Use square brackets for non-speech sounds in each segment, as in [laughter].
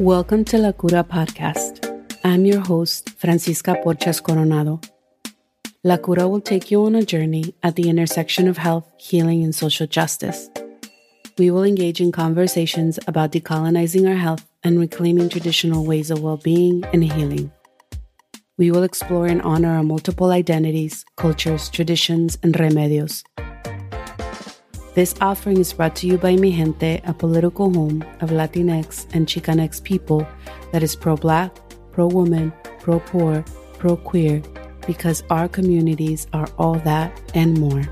Welcome to La Cura Podcast. I'm your host, Francisca Porches Coronado. La Cura will take you on a journey at the intersection of health, healing, and social justice. We will engage in conversations about decolonizing our health and reclaiming traditional ways of well being and healing. We will explore and honor our multiple identities, cultures, traditions, and remedios this offering is brought to you by Mi Gente, a political home of Latinx and Chicanx people that is pro black, pro woman, pro poor, pro queer, because our communities are all that and more.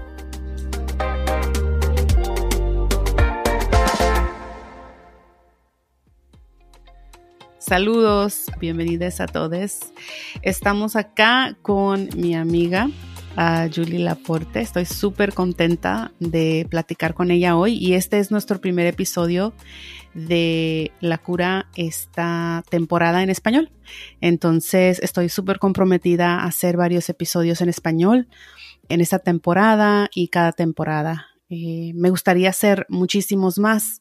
Saludos, bienvenidos a todos. Estamos acá con mi amiga a Julie Laporte. Estoy súper contenta de platicar con ella hoy y este es nuestro primer episodio de La Cura esta temporada en español. Entonces estoy súper comprometida a hacer varios episodios en español en esta temporada y cada temporada. Eh, me gustaría hacer muchísimos más,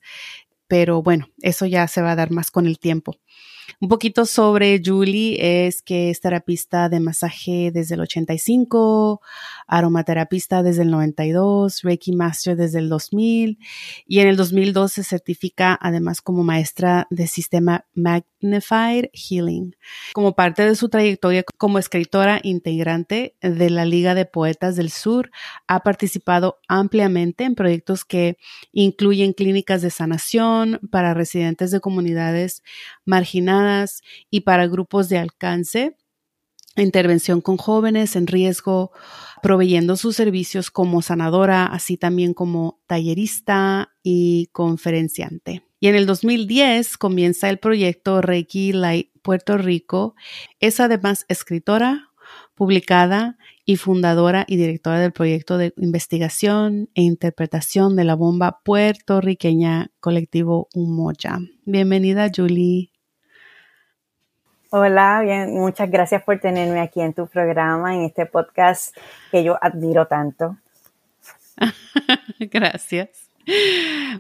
pero bueno, eso ya se va a dar más con el tiempo. Un poquito sobre Julie es que es terapista de masaje desde el 85, aromaterapista desde el 92, Reiki Master desde el 2000 y en el 2002 se certifica además como maestra de sistema Magnified Healing. Como parte de su trayectoria como escritora integrante de la Liga de Poetas del Sur, ha participado ampliamente en proyectos que incluyen clínicas de sanación para residentes de comunidades marginadas y para grupos de alcance, intervención con jóvenes en riesgo, proveyendo sus servicios como sanadora, así también como tallerista y conferenciante. Y en el 2010 comienza el proyecto Reiki Light Puerto Rico. Es además escritora, publicada y fundadora y directora del proyecto de investigación e interpretación de la bomba puertorriqueña colectivo Umoya. Bienvenida, Julie. Hola, bien, muchas gracias por tenerme aquí en tu programa, en este podcast que yo admiro tanto. [laughs] gracias.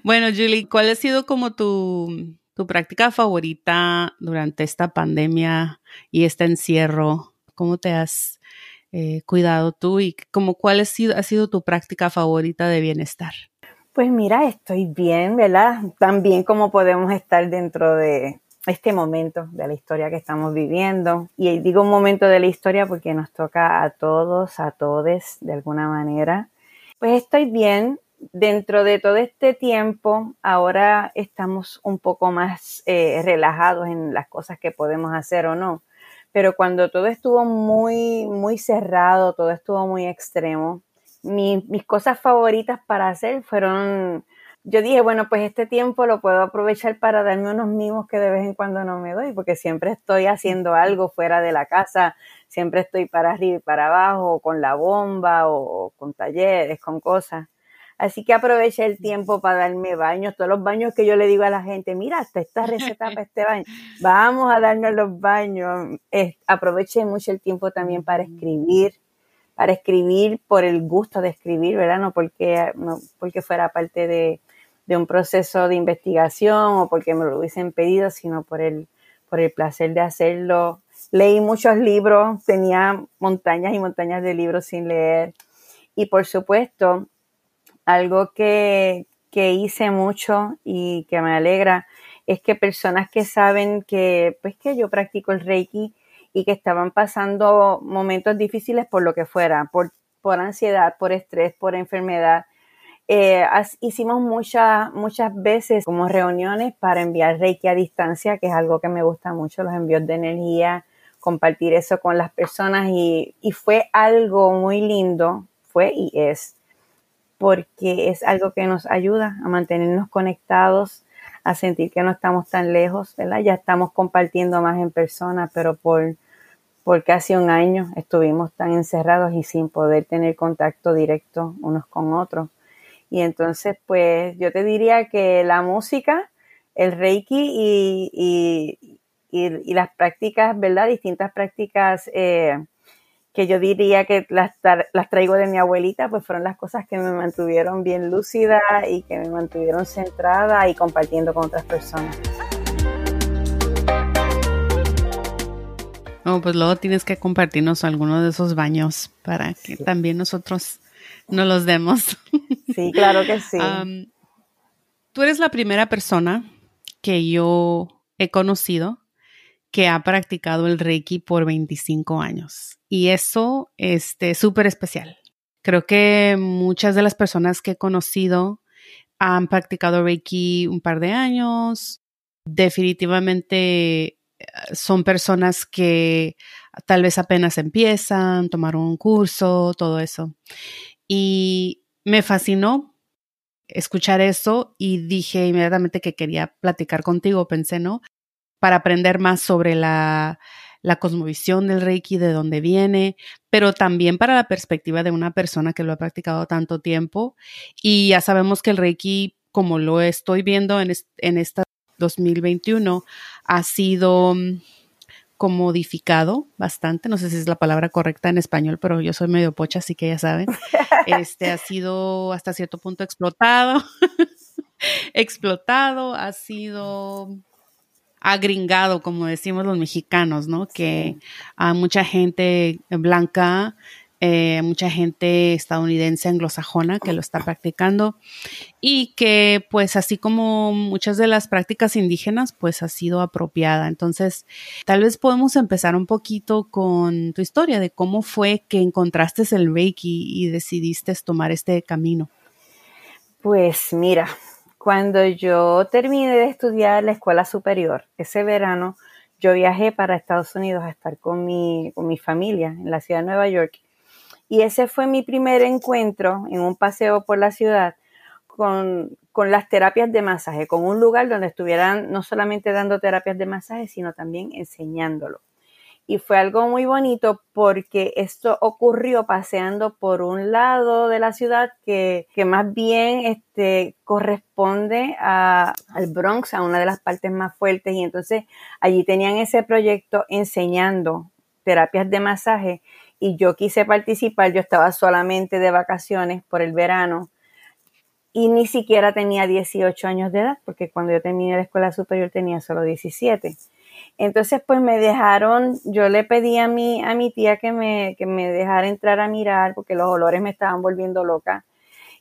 Bueno, Julie, ¿cuál ha sido como tu, tu práctica favorita durante esta pandemia y este encierro? ¿Cómo te has eh, cuidado tú y como cuál ha sido, ha sido tu práctica favorita de bienestar? Pues mira, estoy bien, ¿verdad? Tan bien como podemos estar dentro de este momento de la historia que estamos viviendo. Y digo un momento de la historia porque nos toca a todos, a todes, de alguna manera. Pues estoy bien, dentro de todo este tiempo, ahora estamos un poco más eh, relajados en las cosas que podemos hacer o no. Pero cuando todo estuvo muy, muy cerrado, todo estuvo muy extremo, mis cosas favoritas para hacer fueron, yo dije, bueno, pues este tiempo lo puedo aprovechar para darme unos mimos que de vez en cuando no me doy, porque siempre estoy haciendo algo fuera de la casa, siempre estoy para arriba y para abajo, con la bomba o con talleres, con cosas. Así que aproveché el tiempo para darme baños, todos los baños que yo le digo a la gente, mira, hasta esta receta para este baño, [laughs] vamos a darnos los baños. aproveché mucho el tiempo también para escribir, para escribir por el gusto de escribir, ¿verdad? No porque, no porque fuera parte de, de un proceso de investigación o porque me lo hubiesen pedido, sino por el, por el placer de hacerlo. Leí muchos libros, tenía montañas y montañas de libros sin leer. Y por supuesto, algo que, hice mucho y que me alegra es que personas que saben que, pues que yo practico el Reiki y que estaban pasando momentos difíciles por lo que fuera, por, por ansiedad, por estrés, por enfermedad. Eh, hicimos muchas, muchas veces como reuniones para enviar Reiki a distancia, que es algo que me gusta mucho, los envíos de energía, compartir eso con las personas y, y fue algo muy lindo, fue y es porque es algo que nos ayuda a mantenernos conectados, a sentir que no estamos tan lejos, ¿verdad? Ya estamos compartiendo más en persona, pero por, por casi un año estuvimos tan encerrados y sin poder tener contacto directo unos con otros. Y entonces, pues yo te diría que la música, el reiki y, y, y, las prácticas, ¿verdad? Distintas prácticas eh, que yo diría que las, las, traigo de mi abuelita, pues fueron las cosas que me mantuvieron bien lúcida y que me mantuvieron centrada y compartiendo con otras personas. No, pues luego tienes que compartirnos algunos de esos baños para que también nosotros nos los demos. Sí, claro que sí. tú eres la primera persona que yo he conocido que ha practicado el Reiki por 25 años. Y eso es este, súper especial. Creo que muchas de las personas que he conocido han practicado Reiki un par de años. Definitivamente eh, son personas que tal vez apenas empiezan, tomaron un curso, todo eso. Y me fascinó escuchar eso y dije inmediatamente que quería platicar contigo, pensé, ¿no? Para aprender más sobre la, la cosmovisión del Reiki, de dónde viene, pero también para la perspectiva de una persona que lo ha practicado tanto tiempo. Y ya sabemos que el Reiki, como lo estoy viendo en, en esta 2021, ha sido mm, comodificado bastante, no sé si es la palabra correcta en español, pero yo soy medio pocha, así que ya saben, este ha sido hasta cierto punto explotado, [laughs] explotado, ha sido agringado, como decimos los mexicanos, ¿no? Que a mucha gente blanca, eh, mucha gente estadounidense anglosajona que lo está practicando y que pues así como muchas de las prácticas indígenas pues ha sido apropiada. Entonces, tal vez podemos empezar un poquito con tu historia de cómo fue que encontraste el Reiki y decidiste tomar este camino. Pues mira, cuando yo terminé de estudiar la escuela superior, ese verano, yo viajé para Estados Unidos a estar con mi, con mi familia en la ciudad de Nueva York. Y ese fue mi primer encuentro en un paseo por la ciudad con, con, las terapias de masaje, con un lugar donde estuvieran no solamente dando terapias de masaje, sino también enseñándolo. Y fue algo muy bonito porque esto ocurrió paseando por un lado de la ciudad que, más bien este, corresponde a, al Bronx, a una de las partes más fuertes y entonces allí tenían ese proyecto enseñando terapias de masaje y yo quise participar, yo estaba solamente de vacaciones por el verano y ni siquiera tenía 18 años de edad porque cuando yo terminé la escuela superior tenía solo 17. Entonces, pues me dejaron, yo le pedí a mi, a mi tía que me, que me dejara entrar a mirar porque los olores me estaban volviendo loca.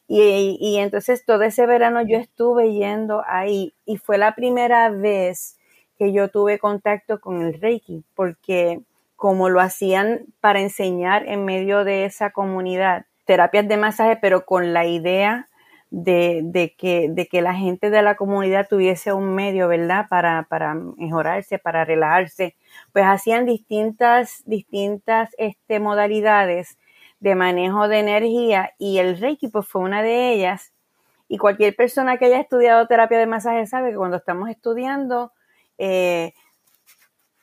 Y, y, entonces todo ese verano yo estuve yendo ahí y fue la primera vez que yo tuve contacto con el Reiki, porque como lo hacían para enseñar en medio de esa comunidad, terapias de masaje, pero con la idea de, que, de que la gente de la comunidad tuviese un medio, ¿verdad? Para, para mejorarse, para relajarse. Pues hacían distintas, distintas este, modalidades de manejo de energía y el Reiki pues fue una de ellas. Y cualquier persona que haya estudiado terapia de masaje sabe que cuando estamos estudiando, eh,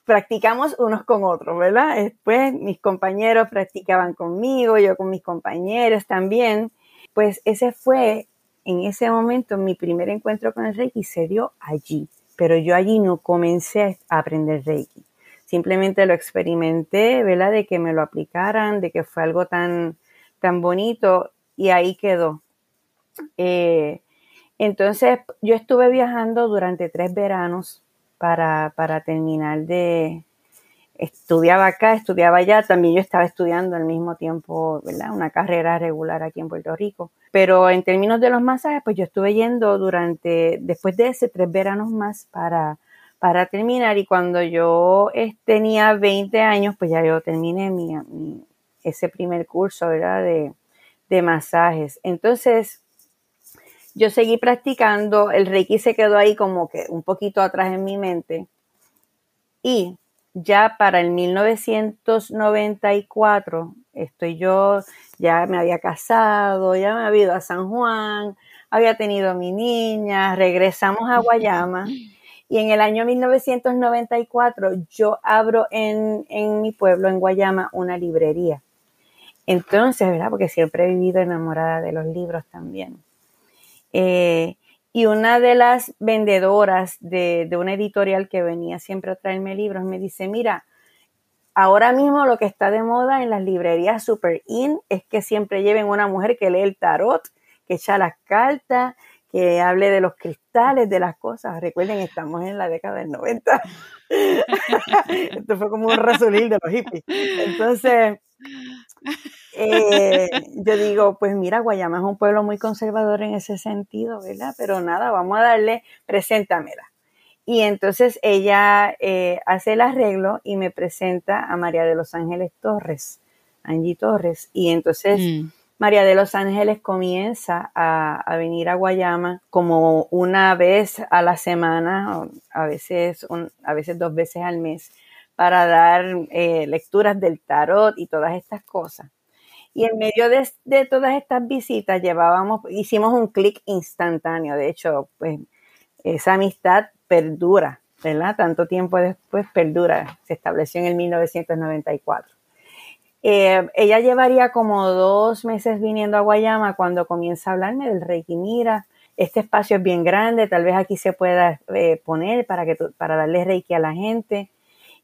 practicamos unos con otros, ¿verdad? Después mis compañeros practicaban conmigo, yo con mis compañeros también. Pues ese fue en ese momento mi primer encuentro con el Reiki se dio allí, pero yo allí no comencé a aprender Reiki. Simplemente lo experimenté, ¿verdad? De que me lo aplicaran, de que fue algo tan, tan bonito y ahí quedó. Eh, entonces yo estuve viajando durante tres veranos para, para terminar de, estudiaba acá, estudiaba allá, también yo estaba estudiando al mismo tiempo, ¿verdad? Una carrera regular aquí en Puerto Rico. Pero en términos de los masajes, pues yo estuve yendo durante, después de ese, tres veranos más para, para terminar. Y cuando yo tenía 20 años, pues ya yo terminé mi, ese primer curso, ¿verdad? De, de masajes. Entonces, yo seguí practicando, el Reiki se quedó ahí como que un poquito atrás en mi mente. Y ya para el 1994 estoy yo, ya me había casado, ya me había ido a San Juan, había tenido mi niña, regresamos a Guayama y en el año 1994 yo abro en, en mi pueblo, en Guayama, una librería. Entonces, ¿verdad? Porque siempre he vivido enamorada de los libros también. Eh, y una de las vendedoras de, una editorial que venía siempre a traerme libros me dice, mira, ahora mismo lo que está de moda en las librerías super in es que siempre lleven una mujer que lee el tarot, que echa las cartas, que hable de los cristales, de las cosas. Recuerden, estamos en la década del 90. [laughs] Esto fue como un rasulil de los hippies. Entonces, eh, yo digo, pues mira, Guayama es un pueblo muy conservador en ese sentido, ¿verdad? Pero nada, vamos a darle, preséntamela. Y entonces ella eh, hace el arreglo y me presenta a María de los Ángeles Torres, Angie Torres. Y entonces mm. María de los Ángeles comienza a, venir a Guayama como una vez a la semana, a veces, a veces dos veces al mes, para dar eh, lecturas del tarot y todas estas cosas. Y en medio de, de todas estas visitas llevábamos, hicimos un clic instantáneo. De hecho, pues esa amistad perdura, ¿verdad? Tanto tiempo después perdura, se estableció en el 1994. Eh, ella llevaría como dos meses viniendo a Guayama cuando comienza a hablarme del Reiki. Mira, este espacio es bien grande, tal vez aquí se pueda eh, poner para, que para darle Reiki a la gente.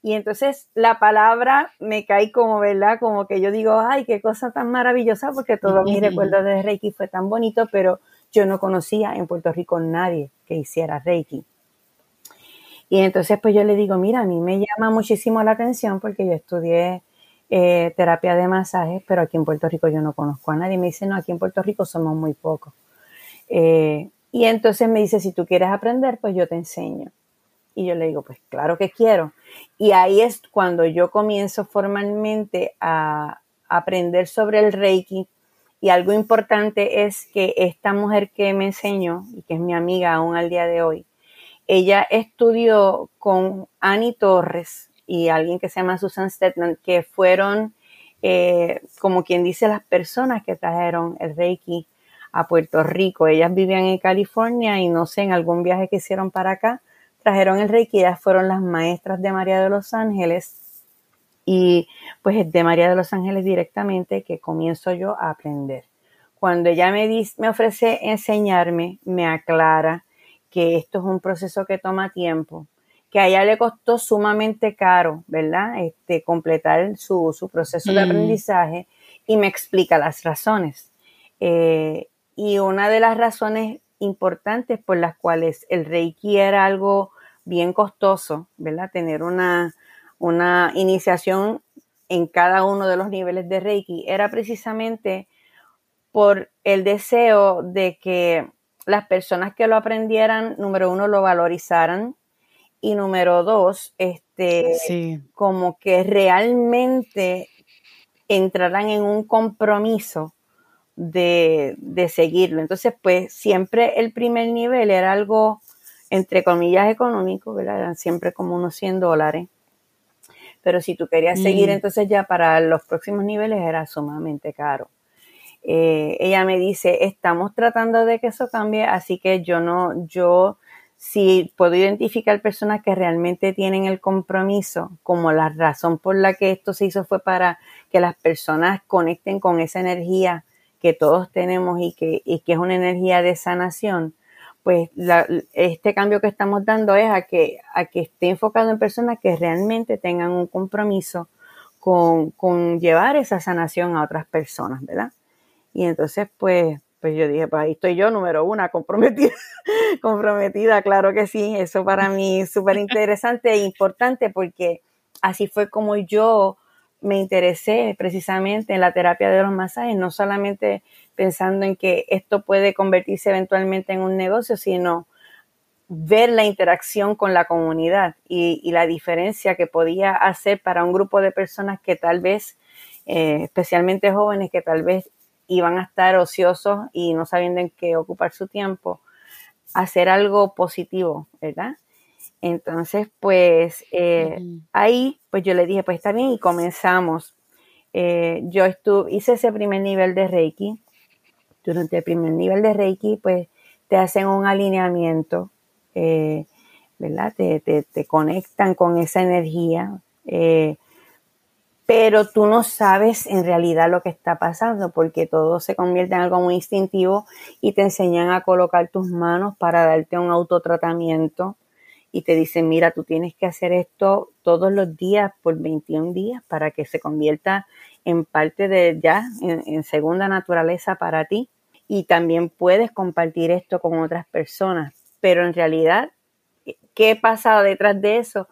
Y entonces la palabra me cae como, ¿verdad? Como que yo digo, ay, qué cosa tan maravillosa, porque todos mis recuerdos de Reiki fue tan bonito, pero yo no conocía en Puerto Rico nadie que hiciera Reiki. Y entonces pues yo le digo, mira, a mí me llama muchísimo la atención porque yo estudié eh, terapia de masajes, pero aquí en Puerto Rico yo no conozco a nadie. Me dice, no, aquí en Puerto Rico somos muy pocos. Eh, y entonces me dice, si tú quieres aprender, pues yo te enseño. Y yo le digo, pues claro que quiero. Y ahí es cuando yo comienzo formalmente a aprender sobre el Reiki. Y algo importante es que esta mujer que me enseñó y que es mi amiga aún al día de hoy, ella estudió con Annie Torres y alguien que se llama Susan Stetman, que fueron, eh, como quien dice, las personas que trajeron el Reiki a Puerto Rico. Ellas vivían en California y no sé, en algún viaje que hicieron para acá, trajeron el Reiki. Fueron las maestras de María de los Ángeles. Y pues de María de los Ángeles directamente que comienzo yo a aprender. Cuando ella me, dice, me ofrece enseñarme, me aclara, que esto es un proceso que toma tiempo, que a ella le costó sumamente caro, ¿verdad? Este, completar su, proceso de mm. aprendizaje y me explica las razones. Eh, y una de las razones importantes por las cuales el Reiki era algo bien costoso, ¿verdad? Tener una, una iniciación en cada uno de los niveles de Reiki era precisamente por el deseo de que las personas que lo aprendieran, número uno, lo valorizaran y número dos, este, como que realmente entraran en un compromiso de, de, seguirlo. Entonces, pues siempre el primer nivel era algo, entre comillas, económico, ¿verdad? Eran siempre como unos 100 dólares. Pero si tú querías seguir, mm. entonces ya para los próximos niveles era sumamente caro. Eh, ella me dice, estamos tratando de que eso cambie, así que yo no, yo si puedo identificar personas que realmente tienen el compromiso, como la razón por la que esto se hizo fue para que las personas conecten con esa energía que todos tenemos y que, y que es una energía de sanación, pues este cambio que estamos dando es a que, a que esté enfocado en personas que realmente tengan un compromiso con, con llevar esa sanación a otras personas, ¿verdad? Y entonces, pues, pues yo dije, pues ahí estoy yo, número una, comprometida, [laughs] comprometida, claro que sí, eso para mí es súper interesante e importante porque así fue como yo me interesé precisamente en la terapia de los masajes, no solamente pensando en que esto puede convertirse eventualmente en un negocio, sino ver la interacción con la comunidad y, la diferencia que podía hacer para un grupo de personas que tal vez, eh, especialmente jóvenes, que tal vez iban a estar ociosos y no sabiendo en qué ocupar su tiempo, hacer algo positivo, ¿verdad? Entonces, pues eh, ahí, pues yo le dije, pues está bien y comenzamos. Eh, yo estuve, hice ese primer nivel de Reiki. Durante el primer nivel de Reiki, pues te hacen un alineamiento, eh, ¿verdad? Te, te, te, conectan con esa energía pero tú no sabes en realidad lo que está pasando porque todo se convierte en algo muy instintivo y te enseñan a colocar tus manos para darte un autotratamiento y te dicen, mira, tú tienes que hacer esto todos los días por 21 días para que se convierta en parte de ya, en, segunda naturaleza para ti. y también puedes compartir esto con otras personas, pero en realidad, ¿qué pasa detrás de eso?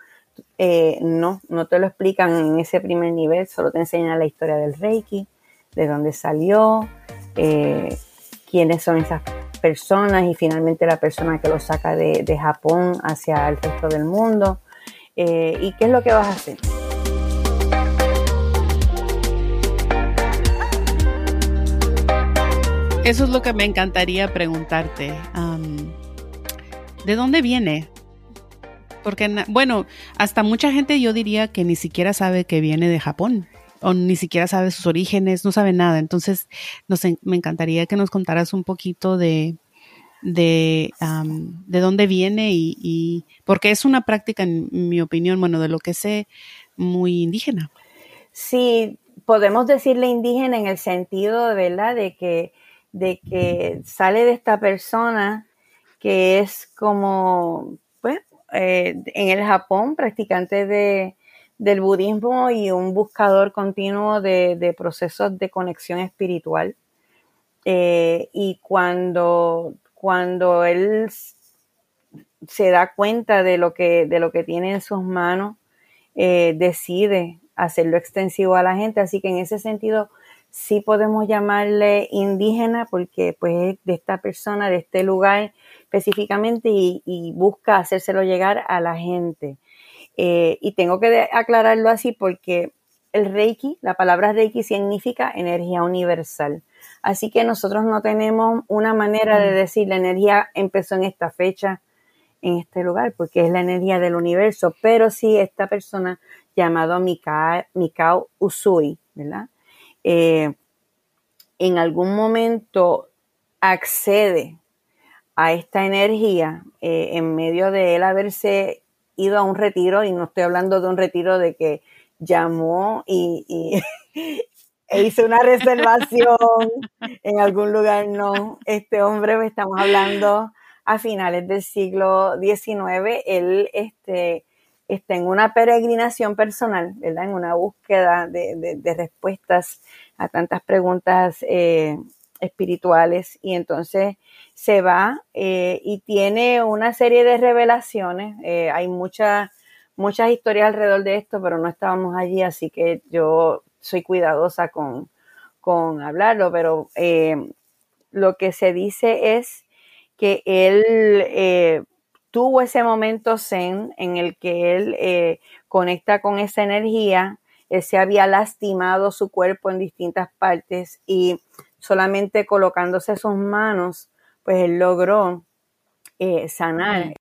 Eh, no, no te lo explican en ese primer nivel, solo te enseñan la historia del Reiki, de dónde salió, eh, quiénes son esas personas y finalmente la persona que lo saca de, Japón hacia el resto del mundo. Eh, ¿Y qué es lo que vas a hacer? Eso es lo que me encantaría preguntarte. ¿De dónde viene? Porque, bueno, hasta mucha gente yo diría que ni siquiera sabe que viene de Japón o ni siquiera sabe sus orígenes, no sabe nada. Entonces, me encantaría que nos contaras un poquito de, de, de dónde viene y, y, porque es una práctica, en mi opinión, bueno, de lo que sé, muy indígena. Sí, podemos decirle indígena en el sentido, ¿verdad?, de que de que sale de esta persona que es como, pues, eh, en el Japón, practicante de, del budismo y un buscador continuo de, procesos de conexión espiritual. Eh, y cuando, cuando él se da cuenta de lo que, de lo que tiene en sus manos, eh, decide hacerlo extensivo a la gente. Así que en ese sentido, sí podemos llamarle indígena porque pues es de esta persona, de este lugar específicamente y, busca hacérselo llegar a la gente. Eh, y tengo que aclararlo así porque el Reiki, la palabra Reiki significa energía universal. Así que nosotros no tenemos una manera de decir la energía empezó en esta fecha, en este lugar, porque es la energía del universo, pero sí esta persona llamado Mikao Usui, ¿verdad? Eh, en algún momento accede a esta energía eh, en medio de él haberse ido a un retiro, y no estoy hablando de un retiro de que llamó y, [laughs] e hizo una reservación [laughs] en algún lugar, no. Este hombre, estamos hablando a finales del siglo XIX, él este, está en una peregrinación personal, ¿verdad? En una búsqueda de, respuestas a tantas preguntas eh, espirituales y entonces se va eh, y tiene una serie de revelaciones. Eh, hay muchas muchas historias alrededor de esto, pero no estábamos allí, así que yo soy cuidadosa con, con hablarlo, pero lo que se dice es que él tuvo ese momento zen en el que él eh, conecta con esa energía, él se había lastimado su cuerpo en distintas partes y solamente colocándose sus manos, pues él logró eh, sanar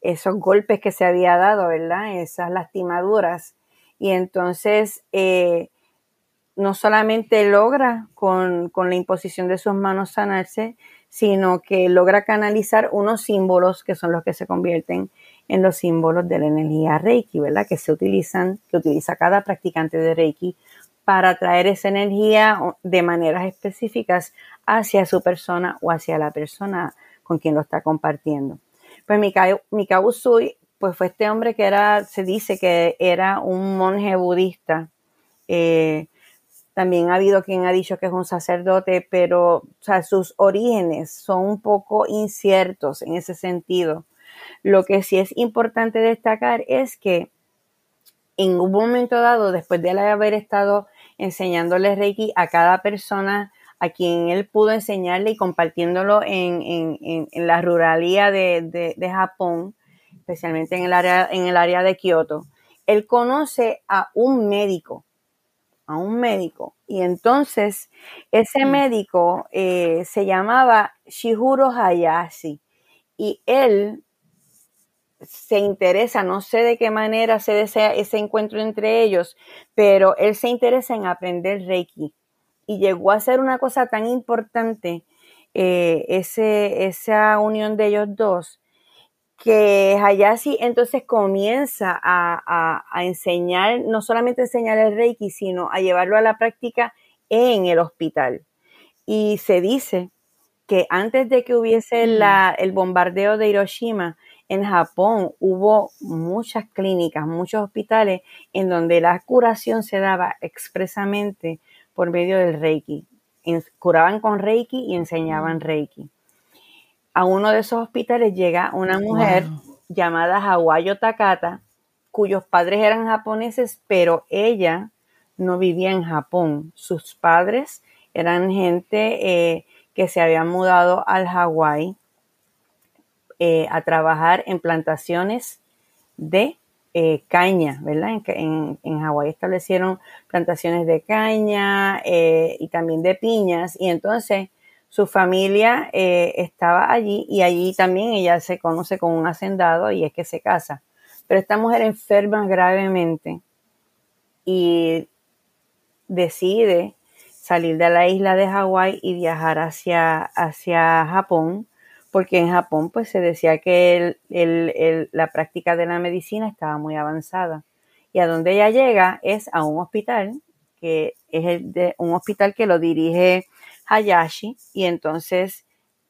esos golpes que se había dado, ¿verdad? Esas lastimaduras. Y entonces, eh, no solamente logra con, con la imposición de sus manos sanarse, sino que logra canalizar unos símbolos que son los que se convierten en los símbolos de la energía Reiki, ¿verdad? Que se utilizan, que utiliza cada practicante de Reiki para traer esa energía de maneras específicas hacia su persona o hacia la persona con quien lo está compartiendo. Pues Mikao, Usui, pues fue este hombre que era, se dice que era un monje budista, eh, también ha habido quien ha dicho que es un sacerdote, pero sus orígenes son un poco inciertos en ese sentido. Lo que sí es importante destacar es que en un momento dado, después de haber estado enseñándole Reiki a cada persona a quien él pudo enseñarle y compartiéndolo en, la ruralía de, de, Japón, especialmente en el área, en el área de Kioto, él conoce a un médico a un médico. Y entonces ese mm. médico eh, se llamaba Shihuro Hayashi y él se interesa, no sé de qué manera se desea ese encuentro entre ellos, pero él se interesa en aprender Reiki y llegó a ser una cosa tan importante eh, ese, esa unión de ellos dos que Hayashi entonces comienza a, enseñar, no solamente enseñar el Reiki, sino a llevarlo a la práctica en el hospital. Y se dice que antes de que hubiese mm. el bombardeo de Hiroshima, en Japón hubo muchas clínicas, muchos hospitales en donde la curación se daba expresamente por medio del Reiki. curaban con Reiki y enseñaban Reiki. A uno de esos hospitales llega una mujer llamada Hawayo Takata, cuyos padres eran japoneses, pero ella no vivía en Japón. Sus padres eran gente eh, que se habían mudado al Hawái eh, a trabajar en plantaciones de eh, caña, ¿verdad? En, en, Hawái establecieron plantaciones de caña y también de piñas y entonces su familia estaba allí y allí también ella se conoce como un hacendado y es que se casa. Pero esta mujer enferma gravemente y decide salir de la isla de Hawái y viajar hacia, hacia Japón, porque en Japón pues se decía que la práctica de la medicina estaba muy avanzada. Y a donde ella llega es a un hospital, que es un hospital que lo dirige Hayashi, y entonces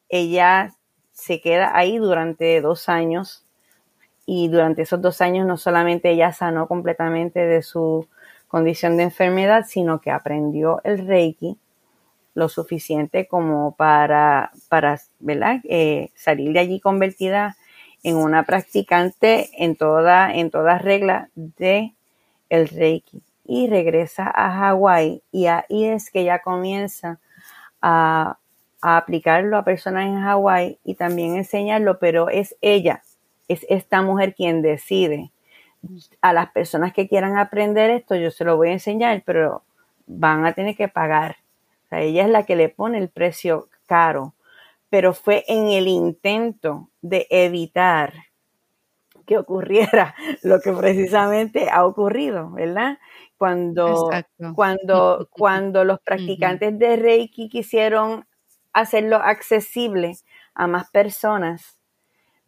ella se queda ahí durante dos años, y durante esos dos años no solamente ella sanó completamente de su condición de enfermedad, sino que aprendió el Reiki lo suficiente como para, para ¿verdad? Eh, salir de allí convertida en una practicante en toda, en toda regla de el Reiki. Y regresa a Hawái y ahí es que ella comienza a, a aplicarlo a personas en Hawái y también enseñarlo, pero es ella, es esta mujer quien decide a las personas que quieran aprender esto, yo se lo voy a enseñar, pero van a tener que pagar. O sea, ella es la que le pone el precio caro, pero fue en el intento de evitar que ocurriera [laughs] lo que precisamente ha ocurrido, ¿verdad? Cuando, cuando, cuando los practicantes de Reiki quisieron hacerlo accesible a más personas,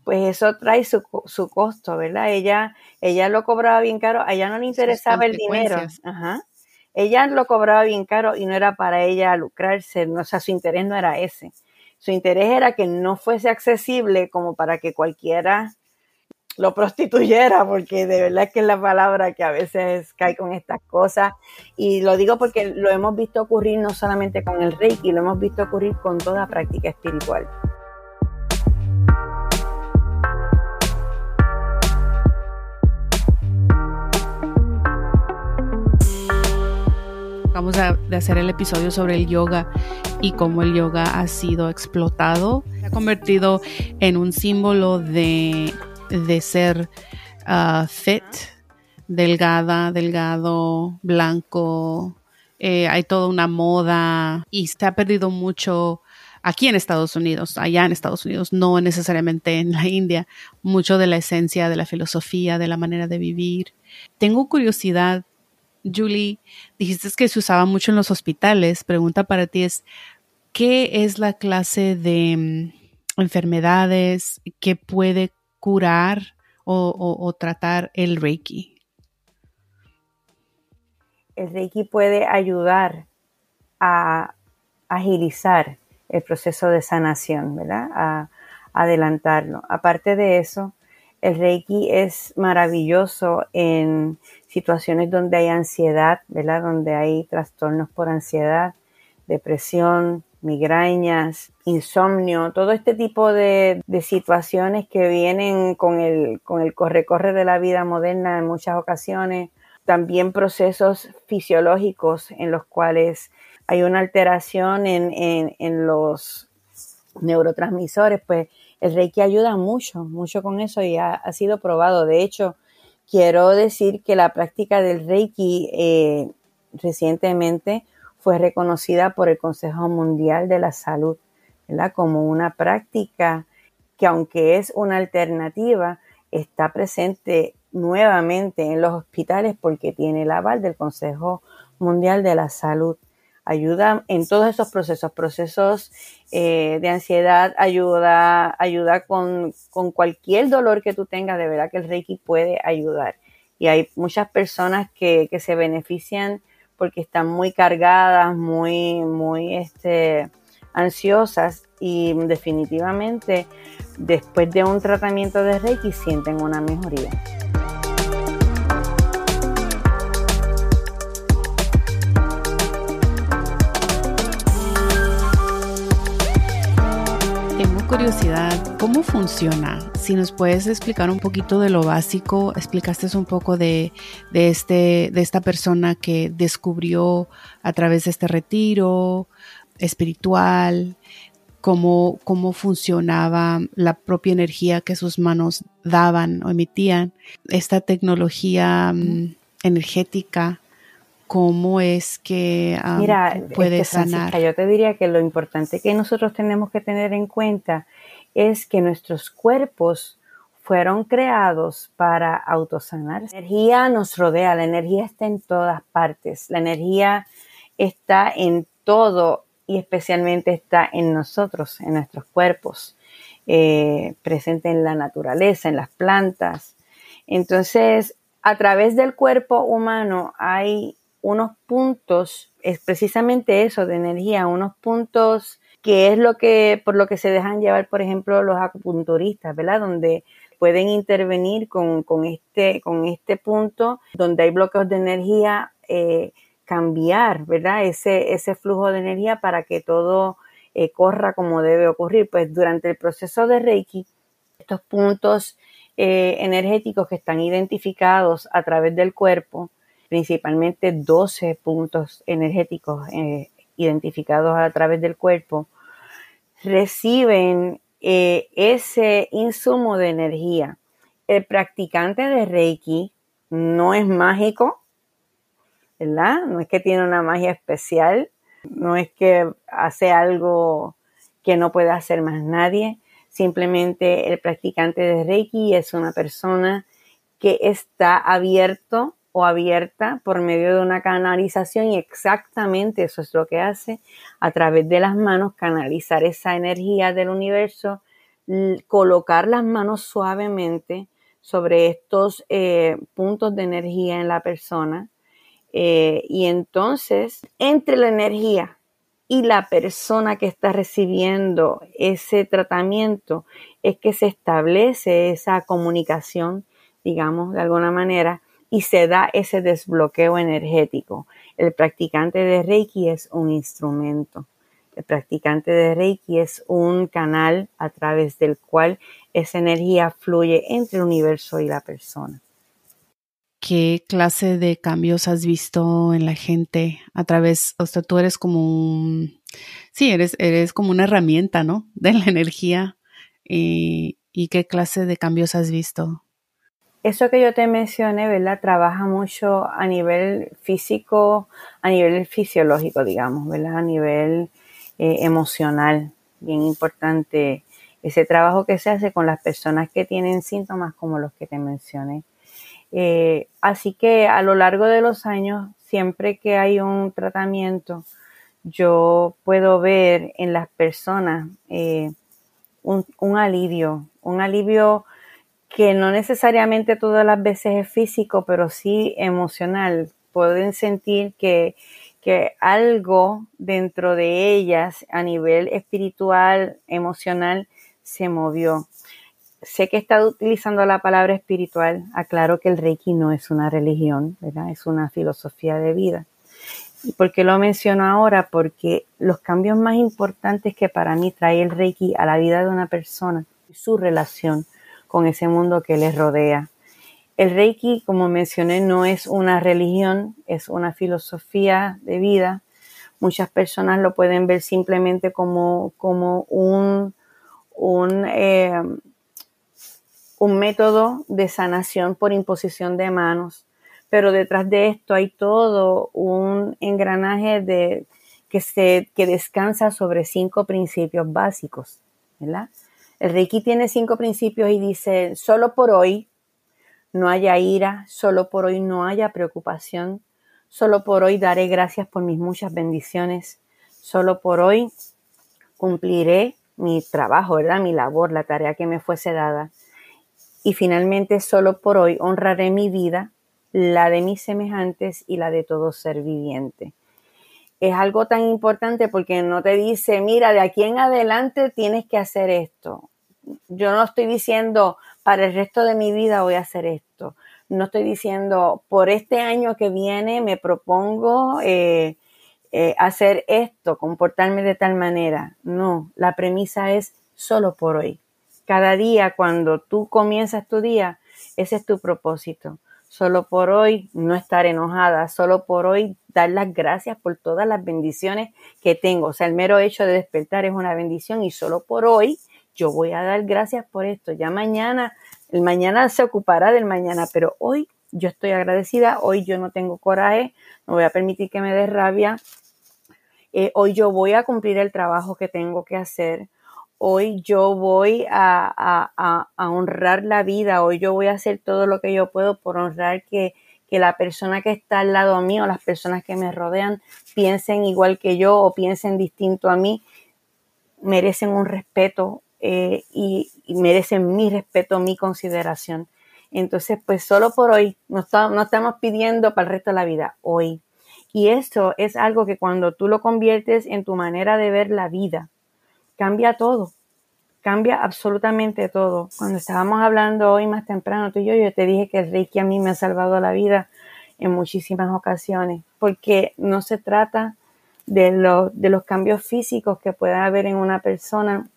pues eso trae su, su costo, ¿verdad? Ella, ella lo cobraba bien caro, a ella no le interesaba el dinero. Ajá. Ella lo cobraba bien caro y no era para ella lucrarse, o sea, su interés no era ese. Su interés era que no fuese accesible como para que cualquiera lo prostituyera, porque de verdad que es la palabra que a veces cae con estas cosas. Y lo digo porque lo hemos visto ocurrir no solamente con el Reiki, lo hemos visto ocurrir con toda práctica espiritual. Vamos a de hacer el episodio sobre el yoga y cómo el yoga ha sido explotado. Se ha convertido en un símbolo de, ser uh, fit, delgada, delgado, blanco. Eh, hay toda una moda y se ha perdido mucho aquí en Estados Unidos, allá en Estados Unidos, no necesariamente en la India, mucho de la esencia de la filosofía, de la manera de vivir. Tengo curiosidad Julie, dijiste que se usaba mucho en los hospitales. Pregunta para ti es, ¿qué es la clase de mm, enfermedades que puede curar o, tratar el Reiki? El Reiki puede ayudar a agilizar el proceso de sanación, ¿verdad? A, adelantarlo. Aparte de eso, el Reiki es maravilloso en situaciones donde hay ansiedad, ¿verdad? Donde hay trastornos por ansiedad, depresión, migrañas, insomnio, todo este tipo de, situaciones que vienen con el, con el corre-corre de la vida moderna en muchas ocasiones, también procesos fisiológicos en los cuales hay una alteración en, en los neurotransmisores, pues el Reiki ayuda mucho, mucho con eso y ha, sido probado. De hecho, quiero decir que la práctica del Reiki eh, recientemente fue reconocida por el Consejo Mundial de la Salud, ¿verdad? Como una práctica que aunque es una alternativa, está presente nuevamente en los hospitales porque tiene el aval del Consejo Mundial de la Salud ayuda en todos esos procesos, procesos eh, de ansiedad, ayuda, ayuda con, cualquier dolor que tú tengas, de verdad que el Reiki puede ayudar. Y hay muchas personas que, que se benefician porque están muy cargadas, muy, muy este, ansiosas y definitivamente después de un tratamiento de Reiki sienten una mejoría. ¿Cómo funciona? Si nos puedes explicar un poquito de lo básico, explicaste un poco de, este, de esta persona que descubrió a través de este retiro espiritual, cómo, cómo funcionaba la propia energía que sus manos daban o emitían, esta tecnología mm, energética cómo es que puede sanar. Yo te diría que lo importante que nosotros tenemos que tener en cuenta es que nuestros cuerpos fueron creados para autosanar. La energía nos rodea, la energía está en todas partes, la energía está en todo y especialmente está en nosotros, en nuestros cuerpos, eh, presente en la naturaleza, en las plantas. Entonces, a través del cuerpo humano hay unos puntos, es precisamente eso de energía, unos puntos que es lo que, por lo que se dejan llevar, por ejemplo, los acupunturistas, ¿verdad? Donde pueden intervenir con, este, con este punto, donde hay bloqueos de energía, eh, cambiar, ¿verdad? Ese, ese flujo de energía para que todo eh, corra como debe ocurrir. Pues durante el proceso de Reiki, estos puntos eh, energéticos que están identificados a través del cuerpo, principalmente 12 puntos energéticos eh, identificados a través del cuerpo, reciben eh, ese insumo de energía. El practicante de Reiki no es mágico, ¿verdad? No es que tiene una magia especial, no es que hace algo que no puede hacer más nadie. Simplemente el practicante de Reiki es una persona que está abierto o abierta por medio de una canalización y exactamente eso es lo que hace a través de las manos, canalizar esa energía del universo, colocar las manos suavemente sobre estos eh, puntos de energía en la persona eh, y entonces entre la energía y la persona que está recibiendo ese tratamiento es que se establece esa comunicación, digamos, de alguna manera, y se da ese desbloqueo energético. El practicante de Reiki es un instrumento. El practicante de Reiki es un canal a través del cual esa energía fluye entre el universo y la persona. ¿Qué clase de cambios has visto en la gente a través, o sea, tú eres como un, sí, eres, eres como una herramienta, ¿no? [laughs] De la energía. ¿Y, y qué clase de cambios has visto? Eso que yo te mencioné, ¿verdad? Trabaja mucho a nivel físico, a nivel fisiológico, digamos, ¿verdad? A nivel eh, emocional, bien importante ese trabajo que se hace con las personas que tienen síntomas como los que te mencioné. Eh, así que a lo largo de los años, siempre que hay un tratamiento, yo puedo ver en las personas eh, un, un alivio, un alivio que no necesariamente todas las veces es físico, pero sí emocional. Pueden sentir que, que algo dentro de ellas a nivel espiritual, emocional, se movió. Sé que está utilizando la palabra espiritual. Aclaro que el Reiki no es una religión, ¿verdad? Es una filosofía de vida. ¿Y por qué lo menciono ahora? Porque los cambios más importantes que para mí trae el Reiki a la vida de una persona, su relación con ese mundo que les rodea. El Reiki, como mencioné, no es una religión, es una filosofía de vida. Muchas personas lo pueden ver simplemente como, como un, un, eh, un método de sanación por imposición de manos. Pero detrás de esto hay todo un engranaje de, que, se, que descansa sobre cinco principios básicos, ¿verdad? El Reiki tiene cinco principios y dice, solo por hoy no haya ira, solo por hoy no haya preocupación, solo por hoy daré gracias por mis muchas bendiciones, solo por hoy cumpliré mi trabajo, ¿verdad? Mi labor, la tarea que me fuese dada. Y finalmente, solo por hoy honraré mi vida, la de mis semejantes y la de todo ser viviente es algo tan importante porque no te dice, mira, de aquí en adelante tienes que hacer esto. Yo no estoy diciendo, para el resto de mi vida voy a hacer esto. No estoy diciendo, por este año que viene me propongo eh, eh, hacer esto, comportarme de tal manera. No, la premisa es solo por hoy. Cada día cuando tú comienzas tu día, ese es tu propósito. Solo por hoy no estar enojada, solo por hoy dar las gracias por todas las bendiciones que tengo. O sea, el mero hecho de despertar es una bendición y solo por hoy yo voy a dar gracias por esto. Ya mañana, el mañana se ocupará del mañana, pero hoy yo estoy agradecida, hoy yo no tengo coraje, no voy a permitir que me dé rabia, eh, hoy yo voy a cumplir el trabajo que tengo que hacer, hoy yo voy a, honrar la vida, hoy yo voy a hacer todo lo que yo puedo por honrar que, la persona que está al lado mío, las personas que me rodean, piensen igual que yo o piensen distinto a mí, merecen un respeto eh, y, merecen mi respeto, mi consideración. Entonces, pues solo por hoy, no, no estamos pidiendo para el resto de la vida, hoy. Y esto es algo que cuando tú lo conviertes en tu manera de ver la vida, cambia todo, cambia absolutamente todo. Cuando estábamos hablando hoy más temprano, tú y yo, yo te dije que el Reiki a mí me ha salvado la vida en muchísimas ocasiones, porque no se trata de, de los cambios físicos que pueda haber en una persona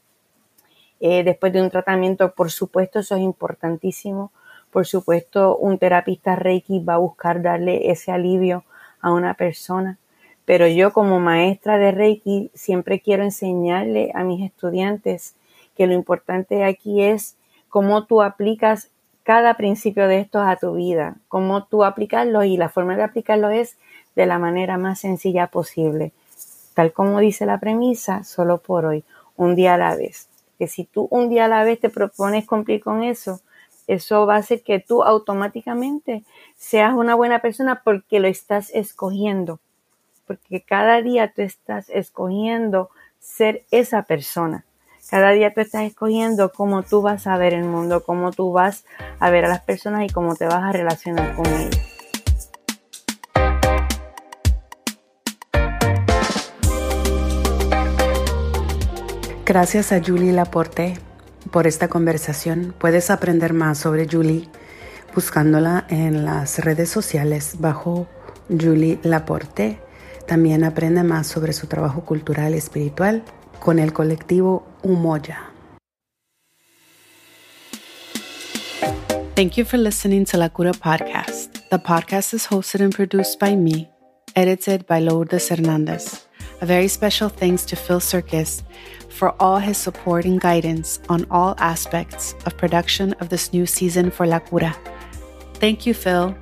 eh, después de un tratamiento, por supuesto, eso es importantísimo. Por supuesto, un terapista Reiki va a buscar darle ese alivio a una persona. Pero yo como maestra de Reiki siempre quiero enseñarle a mis estudiantes que lo importante aquí es cómo tú aplicas cada principio de estos a tu vida, cómo tú aplicarlos y la forma de aplicarlos es de la manera más sencilla posible. Tal como dice la premisa, solo por hoy, un día a la vez. Que si tú un día a la vez te propones cumplir con eso, eso va a hacer que tú automáticamente seas una buena persona porque lo estás escogiendo. Porque cada día tú estás escogiendo ser esa persona. Cada día tú estás escogiendo cómo tú vas a ver el mundo, cómo tú vas a ver a las personas y cómo te vas a relacionar con ellas. Gracias a Julie Laporte por esta conversación. Puedes aprender más sobre Julie buscándola en las redes sociales bajo Julie Laporte. También aprende más sobre su trabajo cultural y espiritual con el colectivo Umoya. Thank you for listening to La Cura Podcast. The podcast is hosted and produced by me, edited by Lourdes Hernandez. A very special thanks to Phil Circus for all his support and guidance on all aspects of production of this new season for La Cura. Thank you, Phil.